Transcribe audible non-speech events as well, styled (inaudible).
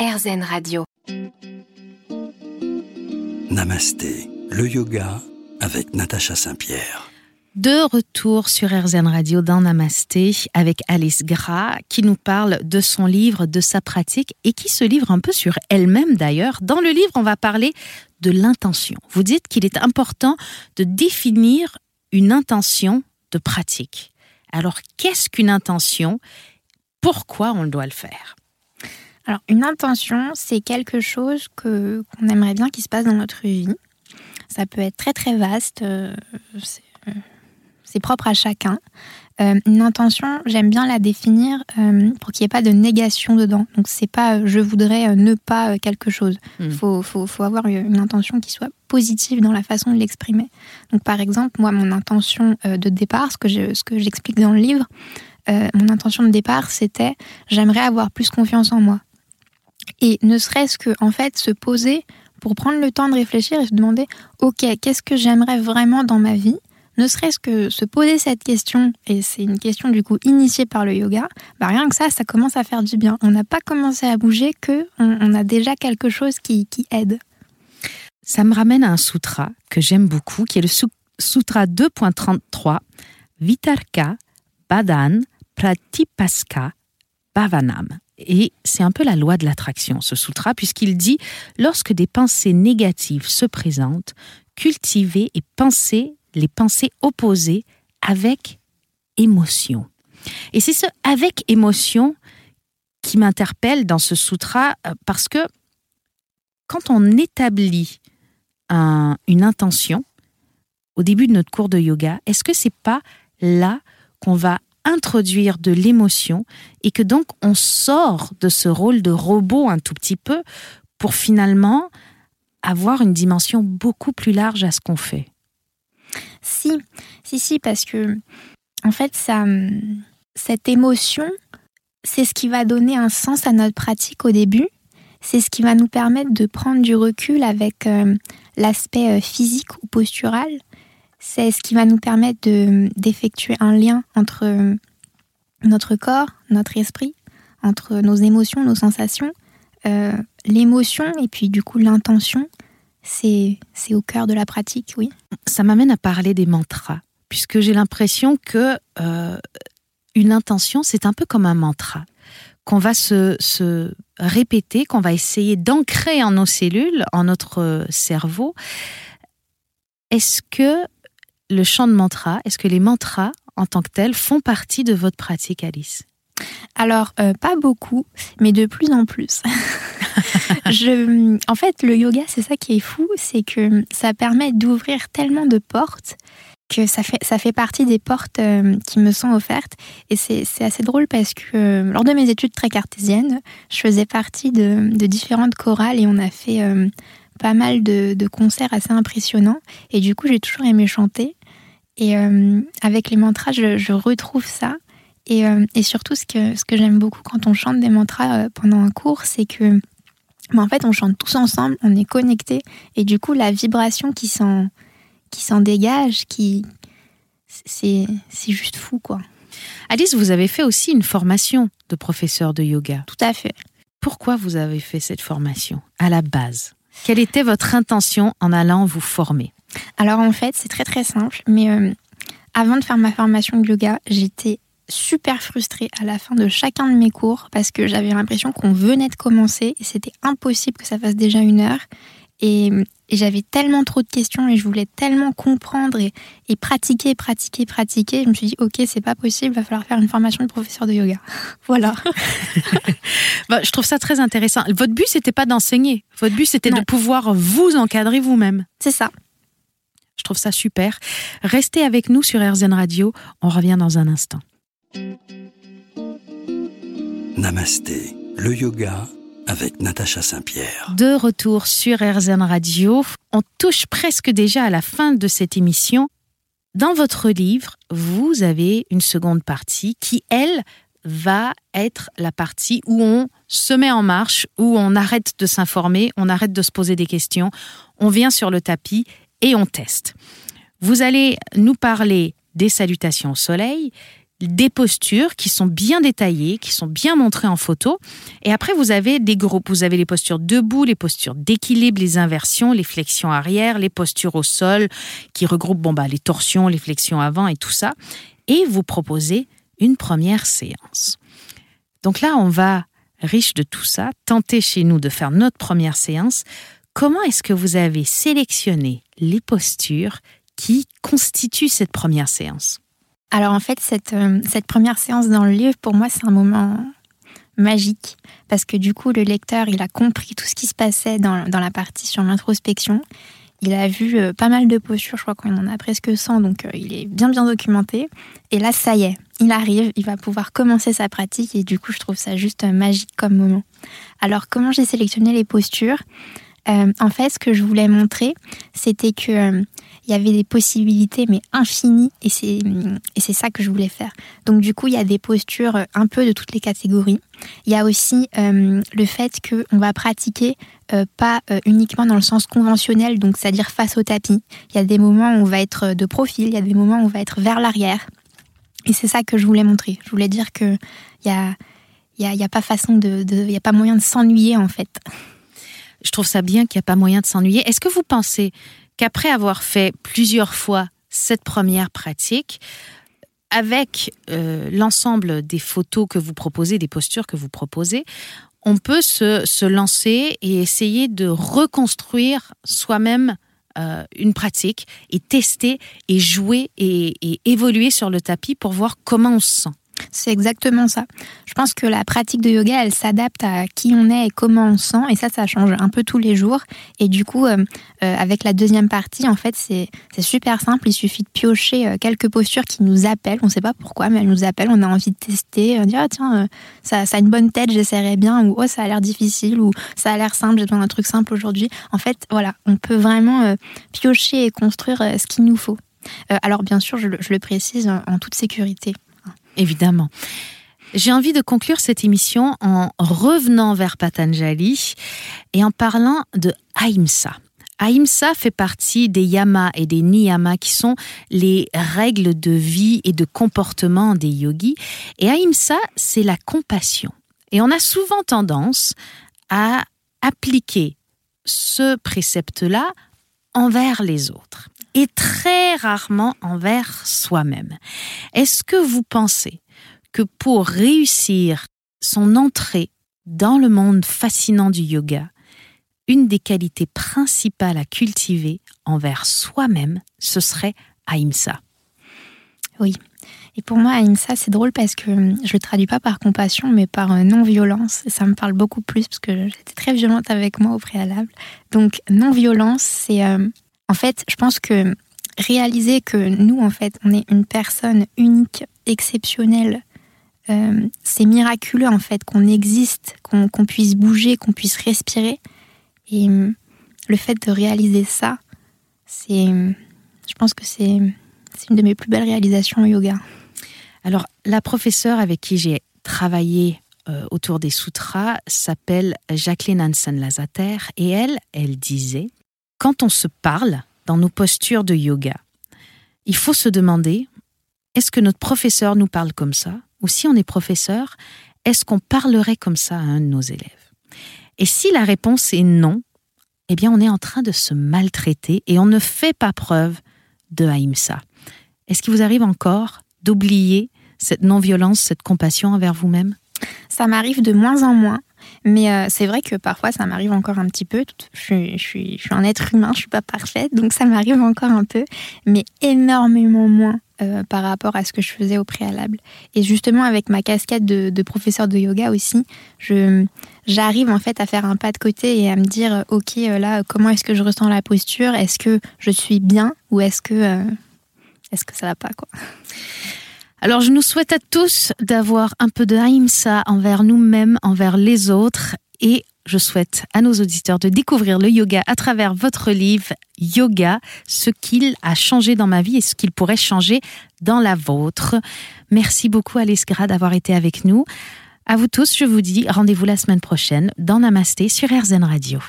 RZN Radio. Namasté, le yoga avec Natacha Saint-Pierre. De retour sur RZN Radio dans Namasté avec Alice Gras qui nous parle de son livre, de sa pratique et qui se livre un peu sur elle-même d'ailleurs. Dans le livre, on va parler de l'intention. Vous dites qu'il est important de définir une intention de pratique. Alors, qu'est-ce qu'une intention? Pourquoi on doit le faire? Alors, une intention, c'est quelque chose que qu'on aimerait bien qu'il se passe dans notre vie. Ça peut être très très vaste, euh, euh, c'est propre à chacun. Euh, une intention, j'aime bien la définir pour qu'il n'y ait pas de négation dedans. Donc c'est pas je voudrais ne pas quelque chose. Il hmm. faut, faut, faut, avoir une intention qui soit positive dans la façon de l'exprimer. Donc par exemple, moi, mon intention de départ, ce que j'explique dans le livre, mon intention de départ, c'était j'aimerais avoir plus confiance en moi. Et ne serait-ce que, en fait, se poser pour prendre le temps de réfléchir et se demander, OK, qu'est-ce que j'aimerais vraiment dans ma vie? Ne serait-ce que se poser cette question, et c'est une question du coup initiée par le yoga, bah rien que ça, ça commence à faire du bien. On n'a pas commencé à bouger que on, a déjà quelque chose qui, qui, aide. Ça me ramène à un sutra que j'aime beaucoup, qui est le sutra 2.33, Vitarka Badan Pratipaska Bhavanam. Et c'est un peu la loi de l'attraction, ce sutra, puisqu'il dit lorsque des pensées négatives se présentent, cultivez et pensez les pensées opposées avec émotion. Et c'est ce avec émotion qui m'interpelle dans ce sutra euh, parce que quand on établit une intention au début de notre cours de yoga, est-ce que c'est pas là qu'on va introduire de l'émotion et que donc on sort de ce rôle de robot un tout petit peu pour finalement avoir une dimension beaucoup plus large à ce qu'on fait. Si, si, si, parce que en fait, ça, cette émotion, c'est ce qui va donner un sens à notre pratique au début. C'est ce qui va nous permettre de prendre du recul avec euh, l'aspect euh, physique ou postural c'est ce qui va nous permettre d'effectuer un lien entre notre corps, notre esprit, entre nos émotions, nos sensations. Euh, l'émotion et puis du coup l'intention, c'est au cœur de la pratique, oui. Ça m'amène à parler des mantras, puisque j'ai l'impression que euh, une intention, c'est un peu comme un mantra qu'on va se, se répéter, qu'on va essayer d'ancrer en nos cellules, en notre cerveau. Est-ce que le chant de mantra, est-ce que les mantras en tant que tels font partie de votre pratique, Alice? Alors, euh, pas beaucoup, mais de plus en plus. (laughs) en fait, le yoga, c'est ça qui est fou, c'est que ça permet d'ouvrir tellement de portes que ça fait, ça fait partie des portes euh, qui me sont offertes. Et c'est assez drôle parce que euh, lors de mes études très cartésiennes, je faisais partie de, différentes chorales et on a fait pas mal de, de, concerts assez impressionnants. Et du coup, j'ai toujours aimé chanter. Et euh, avec les mantras, je, retrouve ça. Et, euh, et, surtout, ce que, ce que j'aime beaucoup quand on chante des mantras euh, pendant un cours, c'est que bah, en fait, on chante tous ensemble, on est connectés. Et du coup, la vibration qui s'en, qui s'en dégage, qui, c'est, c'est juste fou, quoi. Alice, vous avez fait aussi une formation de professeur de yoga. Tout à fait. Pourquoi vous avez fait cette formation à la base? Quelle était votre intention en allant vous former? Alors en fait, c'est très très simple, mais euh, avant de faire ma formation de yoga, j'étais super frustrée à la fin de chacun de mes cours parce que j'avais l'impression qu'on venait de commencer et c'était impossible que ça fasse déjà une heure. Et, j'avais tellement trop de questions et je voulais tellement comprendre et, pratiquer, pratiquer, pratiquer. Je me suis dit, ok, c'est pas possible, va falloir faire une formation de professeur de yoga. (laughs) voilà. (laughs) (laughs) bah, je trouve ça très intéressant. Votre but, c'était pas d'enseigner. Votre but, c'était de pouvoir vous encadrer vous-même. C'est ça. Je trouve ça super. Restez avec nous sur RZN Radio. On revient dans un instant. Namasté, le yoga avec Natacha Saint-Pierre. De retour sur RZN Radio. On touche presque déjà à la fin de cette émission. Dans votre livre, vous avez une seconde partie qui, elle, va être la partie où on se met en marche, où on arrête de s'informer, on arrête de se poser des questions, on vient sur le tapis et on teste. Vous allez nous parler des salutations au soleil, des postures qui sont bien détaillées, qui sont bien montrées en photo. Et après, vous avez des groupes. Vous avez les postures debout, les postures d'équilibre, les inversions, les flexions arrière, les postures au sol, qui regroupent bon, bah, les torsions, les flexions avant et tout ça. Et vous proposez une première séance. Donc là, on va, riche de tout ça, tenter chez nous de faire notre première séance. Comment est-ce que vous avez sélectionné les postures qui constituent cette première séance alors en fait, cette, euh, cette première séance dans le livre, pour moi, c'est un moment magique parce que du coup, le lecteur, il a compris tout ce qui se passait dans, dans la partie sur l'introspection. Il a vu euh, pas mal de postures, je crois qu'on en a presque 100, donc euh, il est bien bien documenté. Et là, ça y est, il arrive, il va pouvoir commencer sa pratique et du coup, je trouve ça juste magique comme moment. Alors, comment j'ai sélectionné les postures? En fait, ce que je voulais montrer, c'était que il y avait des possibilités, mais infinies, et c'est, et c'est ça que je voulais faire. Donc du coup, il y a des postures euh, un peu de toutes les catégories. Il y a aussi euh, le fait qu'on va pratiquer euh, pas uniquement dans le sens conventionnel, donc c'est-à-dire face au tapis. Il y a des moments où on va être de profil, il y a des moments où on va être vers l'arrière. Et c'est ça que je voulais montrer. Je voulais dire que il y a, pas façon de, il y a pas moyen de s'ennuyer en fait. Je trouve ça bien qu'il n'y a pas moyen de s'ennuyer. Est-ce que vous pensez qu'après avoir fait plusieurs fois cette première pratique, avec euh, l'ensemble des photos que vous proposez, des postures que vous proposez, on peut se, lancer et essayer de reconstruire soi-même euh, une pratique et tester et jouer et évoluer sur le tapis pour voir comment on se sent? C'est exactement ça. Je pense que la pratique de yoga, elle s'adapte à qui on est et comment on sent, et ça, ça change un peu tous les jours. Et du coup, euh, euh, avec la deuxième partie, en fait, c'est super simple. Il suffit de piocher euh, quelques postures qui nous appellent. On ne sait pas pourquoi, mais elles nous appellent. On a envie de tester. On dit ah tiens, ça, ça a une bonne tête, j'essaierai bien. Ou oh ça a l'air difficile. Ou ça a l'air simple, j'ai besoin d'un truc simple aujourd'hui. En fait, voilà, on peut vraiment piocher et construire ce qu'il nous faut. alors bien sûr, je le, précise en toute sécurité évidemment. J'ai envie de conclure cette émission en revenant vers Patanjali et en parlant de Ahimsa. Ahimsa fait partie des yamas et des niyamas qui sont les règles de vie et de comportement des yogis. Et Ahimsa, c'est la compassion. Et on a souvent tendance à appliquer ce précepte-là envers les autres et très rarement envers soi-même. Est-ce que vous pensez que pour réussir son entrée dans le monde fascinant du yoga, une des qualités principales à cultiver envers soi-même, ce serait Ahimsa? Oui. Et pour moi, Ahimsa, c'est drôle parce que je le traduis pas par compassion, mais par euh, non-violence. Ça me parle beaucoup plus parce que j'étais très violente avec moi au préalable. Donc, non-violence, c'est euh, en fait, je pense que réaliser que nous, en fait, on est une personne unique, exceptionnelle, euh, c'est miraculeux, en fait, qu'on existe, qu'on puisse bouger, qu'on puisse respirer. Et euh, le fait de réaliser ça, c'est, je pense que c'est une de mes plus belles réalisations au yoga. Alors, la professeure avec qui j'ai travaillé euh, autour des sutras s'appelle Jacqueline Hansen-Lazater et elle, elle disait quand on se parle dans nos postures de yoga, il faut se demander, est-ce que notre professeur nous parle comme ça? Ou si on est professeur, est-ce qu'on parlerait comme ça à un de nos élèves? Et si la réponse est non, eh bien on est en train de se maltraiter et on ne fait pas preuve de haïmsa. Est-ce qu'il vous arrive encore d'oublier cette non-violence, cette compassion envers vous-même? Ça m'arrive de moins en moins. Mais euh, c'est vrai que parfois, ça m'arrive encore un petit peu. Je suis, je je suis un être humain, je suis pas parfaite, donc ça m'arrive encore un peu, mais énormément moins euh, par rapport à ce que je faisais au préalable. Et justement, avec ma casquette de, de professeur de yoga aussi, je j'arrive en fait à faire un pas de côté et à me dire, ok, euh, là, comment est-ce que je ressens la posture? Est-ce que je suis bien ou est-ce que est-ce que ça va pas quoi? Alors je nous souhaite à tous d'avoir un peu de haïmsa envers nous-mêmes, envers les autres et je souhaite à nos auditeurs de découvrir le yoga à travers votre livre Yoga, ce qu'il a changé dans ma vie et ce qu'il pourrait changer dans la vôtre. Merci beaucoup Alice Gras d'avoir été avec nous. À vous tous, je vous dis rendez-vous la semaine prochaine dans Namasté sur RZN Radio.